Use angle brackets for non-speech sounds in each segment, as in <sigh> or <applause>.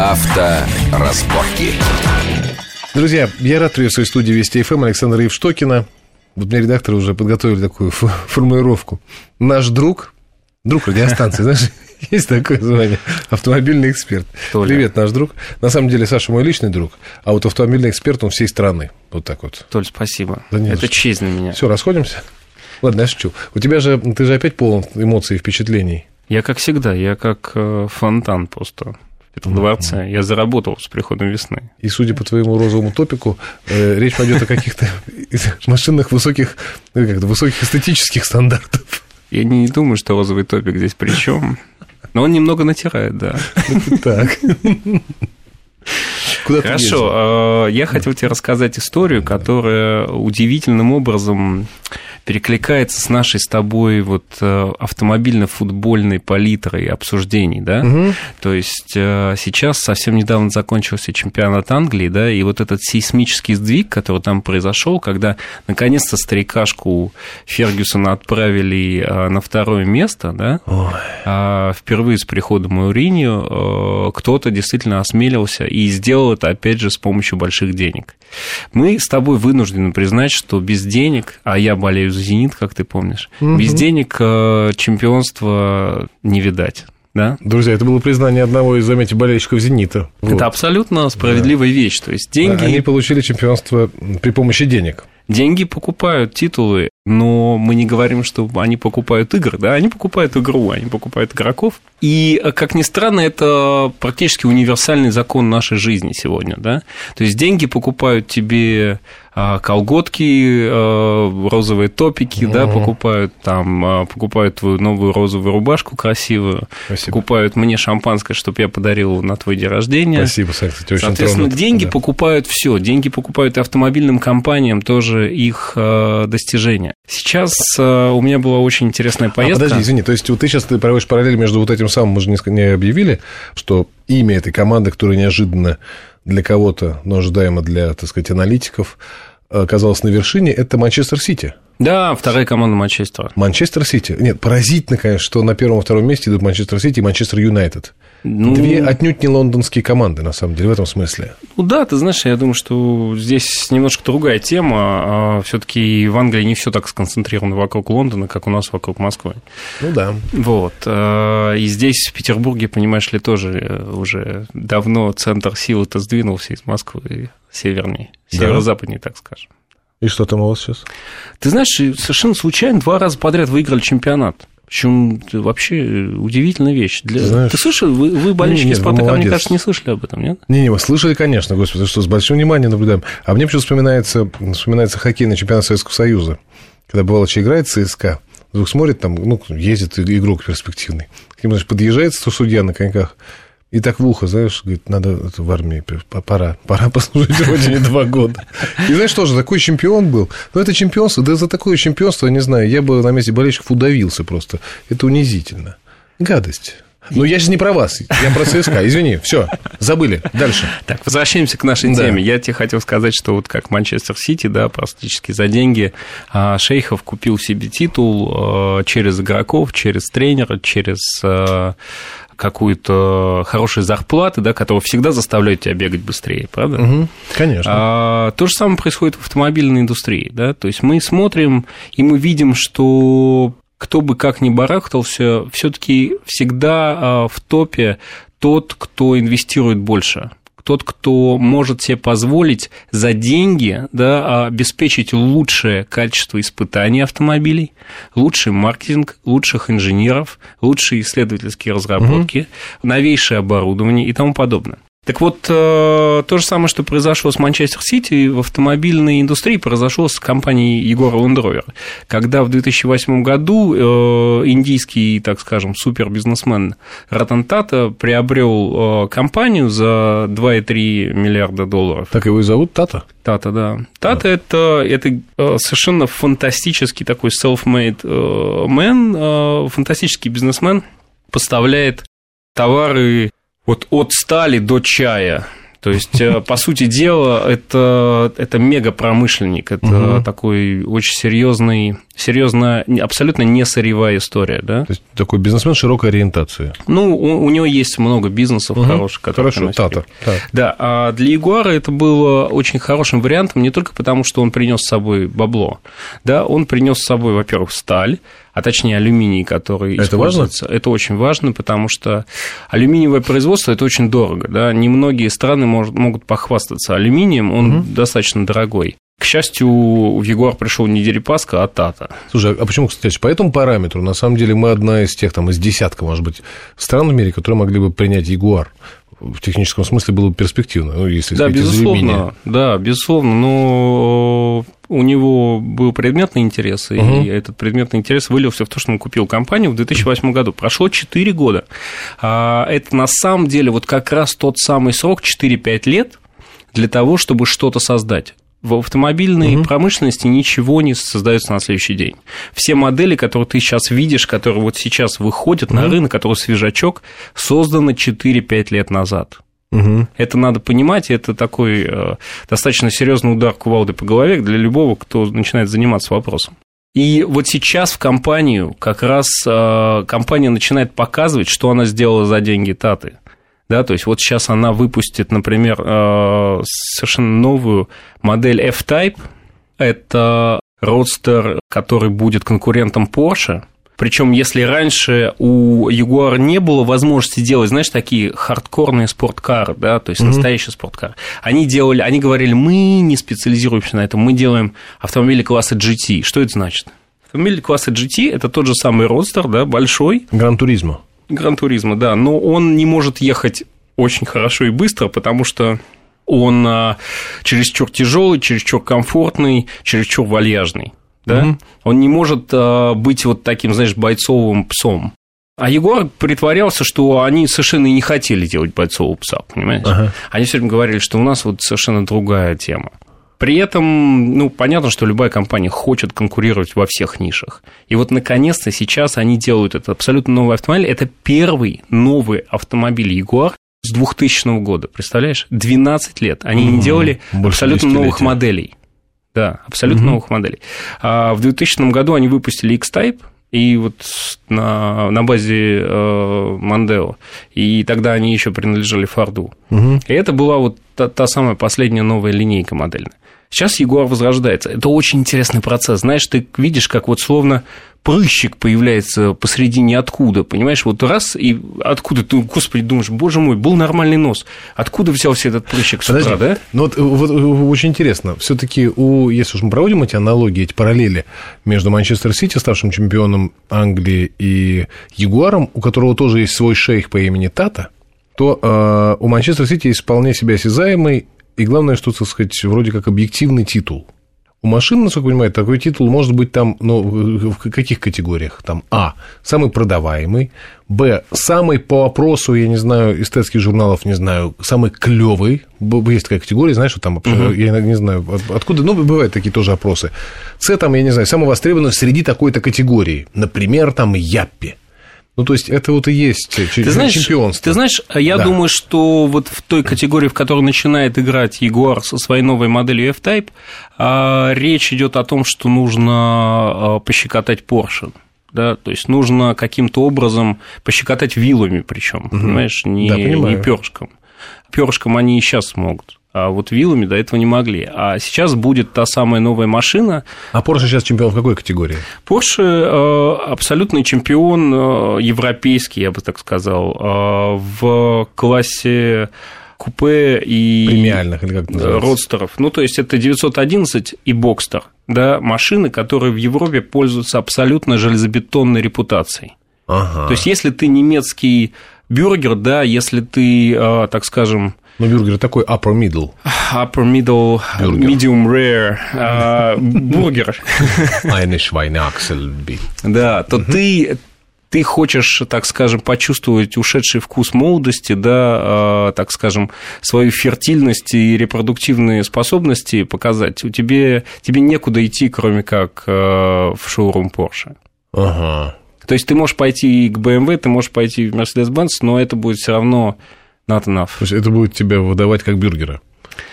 Авторазборки. Друзья, я рад приветствовать в студии Вести ФМ Александра Евштокина. Вот мне редакторы уже подготовили такую формулировку. Наш друг, друг радиостанции, <laughs> знаешь, есть такое звание, автомобильный эксперт. Толя. Привет, наш друг. На самом деле, Саша мой личный друг, а вот автомобильный эксперт, он всей страны. Вот так вот. Толь, спасибо. Да Это честь для меня. Все, расходимся? Ладно, я шучу. У тебя же, ты же опять полон эмоций и впечатлений. Я как всегда, я как э, фонтан просто дворце. Я заработал с приходом весны. И судя по твоему розовому топику, э, речь пойдет о каких-то машинных высоких, ну, как высоких эстетических стандартов. Я не думаю, что розовый топик здесь при чем. Но он немного натирает, да. Так. Куда Хорошо, а, я хотел тебе рассказать историю, которая удивительным образом перекликается с нашей с тобой вот э, автомобильно-футбольной палитрой обсуждений, да? Угу. То есть э, сейчас совсем недавно закончился чемпионат Англии, да, и вот этот сейсмический сдвиг, который там произошел, когда наконец-то старикашку Фергюсона отправили э, на второе место, да, Ой. А впервые с приходом Мауриньо кто-то действительно осмелился и сделал это, опять же, с помощью больших денег. Мы с тобой вынуждены признать, что без денег, а я болею за «Зенит», как ты помнишь, угу. без денег э, чемпионства не видать. Да? Друзья, это было признание одного из, заметьте, болельщиков «Зенита». Это вот. абсолютно справедливая да. вещь. То есть деньги... Они получили чемпионство при помощи денег. Деньги покупают титулы, но мы не говорим, что они покупают игры, да, они покупают игру, они покупают игроков. И, как ни странно, это практически универсальный закон нашей жизни сегодня, да. То есть деньги покупают тебе а, колготки, а, розовые топики, mm-hmm. да, покупают там, а, покупают твою новую розовую рубашку красивую, Спасибо. покупают мне шампанское, чтобы я подарил на твой день рождения. Спасибо, кстати, очень Соответственно, тронут. деньги да. покупают все, деньги покупают и автомобильным компаниям тоже их достижения. Сейчас у меня была очень интересная поездка. А, подожди, извини, то есть вот ты сейчас ты проводишь параллель между вот этим самым, мы же не объявили, что имя этой команды, которая неожиданно для кого-то, но ожидаемо для, так сказать, аналитиков, оказалась на вершине, это Манчестер Сити. Да, вторая команда Манчестера. Манчестер Сити. Нет, поразительно, конечно, что на первом и втором месте идут Манчестер Сити и Манчестер Юнайтед. Ну, Две отнюдь не лондонские команды, на самом деле, в этом смысле. Ну да, ты знаешь, я думаю, что здесь немножко другая тема. А все-таки в Англии не все так сконцентрировано вокруг Лондона, как у нас вокруг Москвы. Ну да. Вот. А, и здесь, в Петербурге, понимаешь ли, тоже э, уже давно центр силы-то сдвинулся из Москвы севернее, северо-западнее, так скажем. И что там у вас сейчас? Ты знаешь, совершенно случайно два раза подряд выиграли чемпионат. Причем вообще удивительная вещь. Для... Знаешь, Ты слышал, вы, вы болельщики нет, Спартака, мне кажется, не слышали об этом, нет? Не-не, слышали, конечно, господи, что с большим вниманием наблюдаем. А мне почему-то вспоминается, вспоминается хоккейный чемпионат Советского Союза, когда бывало, что играет ЦСКА, вдруг смотрит, там, ну, ездит игрок перспективный. К нему, значит, подъезжает судья на коньках, и так в ухо, знаешь, говорит, надо это в армии, пора, пора послужить родине два года. И знаешь, тоже такой чемпион был. Но это чемпионство, да за такое чемпионство, не знаю, я бы на месте болельщиков удавился просто. Это унизительно. Гадость. Ну, я сейчас не про вас, я про ЦСКА. Извини, все, забыли. Дальше. Так, возвращаемся к нашей да. теме. Я тебе хотел сказать, что вот как Манчестер Сити, да, практически за деньги а, Шейхов купил себе титул а, через игроков, через тренера, через а, какую-то хорошую зарплату, да, которая всегда заставляет тебя бегать быстрее, правда? Угу, конечно. А, то же самое происходит в автомобильной индустрии, да, то есть мы смотрим и мы видим, что кто бы как ни барахтался, все-таки всегда а, в топе тот, кто инвестирует больше тот, кто может себе позволить за деньги да, обеспечить лучшее качество испытаний автомобилей, лучший маркетинг, лучших инженеров, лучшие исследовательские разработки, угу. новейшее оборудование и тому подобное. Так вот, э, то же самое, что произошло с Манчестер Сити в автомобильной индустрии, произошло с компанией Егора Лендровер. Когда в 2008 году э, индийский, так скажем, супербизнесмен Ратан Тата приобрел э, компанию за 2,3 миллиарда долларов. Так его и зовут Тата? Тата, да. Тата да. это, это совершенно фантастический такой self-made man, фантастический бизнесмен, поставляет товары вот от стали до чая. То есть, э, по сути дела, это, это мегапромышленник, это угу. такой очень серьезный, серьезно, абсолютно не сырьевая история, да. То есть такой бизнесмен широкой ориентации. Ну, у, у него есть много бизнесов угу. хороших, которые Хорошо, Тата. Да. да, а для Ягуара это было очень хорошим вариантом не только потому, что он принес с собой бабло, да, он принес с собой, во-первых, сталь, а точнее алюминий, который это используется. Важно? Это очень важно, потому что алюминиевое производство это очень дорого, да, немногие страны может, могут похвастаться алюминием, он угу. достаточно дорогой. К счастью, в Ягуар пришел не Дерипаска, а Тата. Слушай, а почему, кстати, по этому параметру, на самом деле, мы одна из тех, там, из десятка, может быть, стран в мире, которые могли бы принять Ягуар? в техническом смысле было бы перспективно, ну, если да, безусловно, да, безусловно, но у него был предметный интерес, угу. и этот предметный интерес вылился в то, что он купил компанию в 2008 году. Прошло 4 года. А это на самом деле вот как раз тот самый срок, 4-5 лет, для того, чтобы что-то создать в автомобильной угу. промышленности ничего не создается на следующий день. Все модели, которые ты сейчас видишь, которые вот сейчас выходят угу. на рынок, которые свежачок, созданы 4-5 лет назад. Угу. Это надо понимать, это такой э, достаточно серьезный удар кувалды по голове для любого, кто начинает заниматься вопросом. И вот сейчас в компанию как раз э, компания начинает показывать, что она сделала за деньги Таты. Да, то есть вот сейчас она выпустит, например, э, совершенно новую модель F-Type. Это родстер, который будет конкурентом Porsche. Причем, если раньше у Jaguar не было возможности делать, знаешь, такие хардкорные спорткары, да, то есть mm-hmm. настоящий спорткар, они делали, они говорили, мы не специализируемся на этом, мы делаем автомобили класса GT. Что это значит? Автомобиль класса GT – это тот же самый родстер, да, большой. Гран-туризма. Гран-туризма, да, но он не может ехать очень хорошо и быстро, потому что он а, чересчур тяжелый, чересчур комфортный, чересчур вальяжный. Да? Mm-hmm. Он не может а, быть вот таким, знаешь, бойцовым псом. А Егор притворялся, что они совершенно не хотели делать бойцового пса, понимаешь? Ага. Они все время говорили, что у нас вот совершенно другая тема. При этом, ну, понятно, что любая компания хочет конкурировать во всех нишах. И вот, наконец-то, сейчас они делают это абсолютно новый автомобиль. Это первый новый автомобиль Jaguar с 2000 года, представляешь? 12 лет. Они не делали абсолютно новых моделей. Да, абсолютно угу. новых моделей. А в 2000 году они выпустили X-Type, и вот на, на базе э, Мандео. И тогда они еще принадлежали Форду. Угу. И это была вот та, та самая последняя новая линейка модельная. Сейчас Ягуар возрождается. Это очень интересный процесс. Знаешь, ты видишь, как вот словно прыщик появляется посреди ниоткуда, понимаешь, вот раз, и откуда ты, господи, думаешь, боже мой, был нормальный нос, откуда взялся этот прыщик с Подожди, утра, да? Ну вот, вот очень интересно, все таки у, если уж мы проводим эти аналогии, эти параллели между Манчестер Сити, ставшим чемпионом Англии, и Ягуаром, у которого тоже есть свой шейх по имени Тата, то э, у Манчестер Сити есть вполне себе осязаемый и главное, что, так сказать, вроде как объективный титул. У машин, насколько я понимаю, такой титул может быть там, ну, в каких категориях? Там А, самый продаваемый, Б, самый по вопросу, я не знаю, эстетских журналов, не знаю, самый клевый. Есть такая категория, знаешь, что там, угу. я не знаю, откуда, ну, бывают такие тоже опросы. С, там, я не знаю, самый востребованный среди такой-то категории. Например, там, Яппи. Ну, то есть, это вот и есть ты знаешь, чемпионство. Ты знаешь, я да. думаю, что вот в той категории, в которой начинает играть Ягуар со своей новой моделью F-Type, а, речь идет о том, что нужно а, пощекотать Porsche. Да, то есть нужно каким-то образом пощекотать вилами, причем, угу. понимаешь, не, да, не перышком. Перышком они и сейчас могут. А вот вилами до этого не могли. А сейчас будет та самая новая машина. А Porsche сейчас чемпион в какой категории? Porsche э, абсолютный чемпион э, европейский, я бы так сказал, э, в классе купе и премиальных или как называется? родстеров. Ну, то есть это 911 и Бокстер, да, машины, которые в Европе пользуются абсолютно железобетонной репутацией. Ага. То есть, если ты немецкий бюргер, да, если ты, так скажем, но бюргер такой upper middle. Upper middle, burger. medium rare, uh, бургер. <laughs> Eine Schweineachselbi. Да, то ты ты хочешь, так скажем, почувствовать ушедший вкус молодости, да, так скажем, свою фертильность и репродуктивные способности показать, у тебе, тебе некуда идти, кроме как в шоурум Porsche. Ага. То есть ты можешь пойти к BMW, ты можешь пойти в Mercedes-Benz, но это будет все равно Enough. То есть это будет тебя выдавать как бюргера.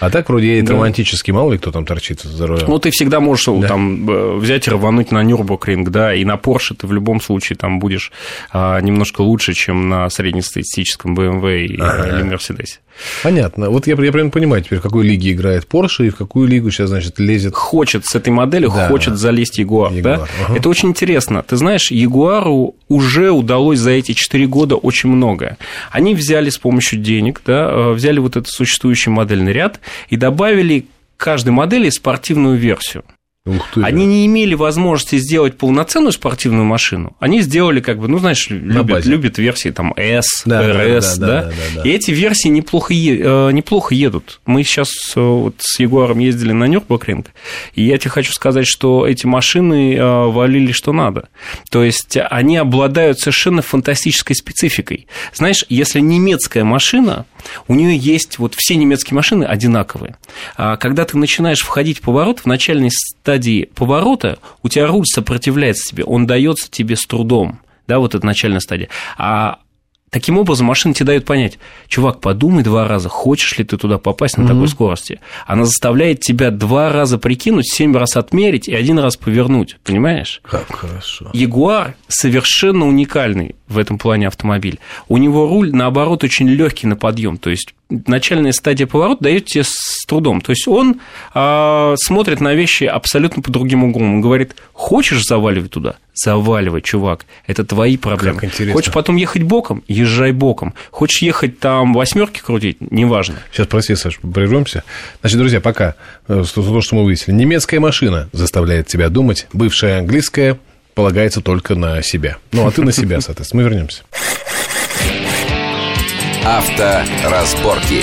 А так вроде едет да. романтически, мало ли кто там торчит за рулем. Ну, ты всегда можешь да. там э, взять и рвануть на Нюрбургринг, да, и на Porsche ты в любом случае там будешь а, немножко лучше, чем на среднестатистическом BMW ага. или Mercedes. Понятно. Вот я, я примерно понимаю теперь, в какой лиге играет Porsche и в какую лигу сейчас, значит, лезет... Хочет с этой моделью, да. хочет залезть Jaguar. да? Ага. Это очень интересно. Ты знаешь, Jaguar уже удалось за эти 4 года очень многое. Они взяли с помощью денег, да, э, взяли вот этот существующий модельный ряд и добавили каждой модели спортивную версию. Ух ты. Они не имели возможности сделать полноценную спортивную машину. Они сделали, как бы, ну, знаешь, любят, любят версии там S, да, RS, да, да, да, да, да, И эти версии неплохо, е- э, неплохо едут. Мы сейчас э, вот с Егором ездили на Нюрбургринг, и я тебе хочу сказать, что эти машины э, валили что надо. То есть они обладают совершенно фантастической спецификой. Знаешь, если немецкая машина, у нее есть вот все немецкие машины одинаковые. А когда ты начинаешь входить в поворот, в начальной стадии поворота у тебя руль сопротивляется тебе, он дается тебе с трудом да, вот эта начальная стадия. А Таким образом, машина тебе дает понять, чувак, подумай два раза, хочешь ли ты туда попасть на mm-hmm. такой скорости. Она заставляет тебя два раза прикинуть, семь раз отмерить и один раз повернуть, понимаешь? Как хорошо. Ягуар совершенно уникальный в этом плане автомобиль. У него руль, наоборот, очень легкий на подъем, то есть начальная стадия поворота дает тебе с трудом. То есть он а, смотрит на вещи абсолютно по другим углом. Он говорит, хочешь заваливать туда? Заваливай, чувак. Это твои проблемы. Как интересно. Хочешь потом ехать боком? Езжай боком. Хочешь ехать там восьмерки крутить? Неважно. Сейчас, прости, Саш, прервемся. Значит, друзья, пока э, то, что мы выяснили. Немецкая машина заставляет тебя думать, бывшая английская полагается только на себя. Ну, а ты на себя, <laughs> соответственно. Мы вернемся. Авторазборки.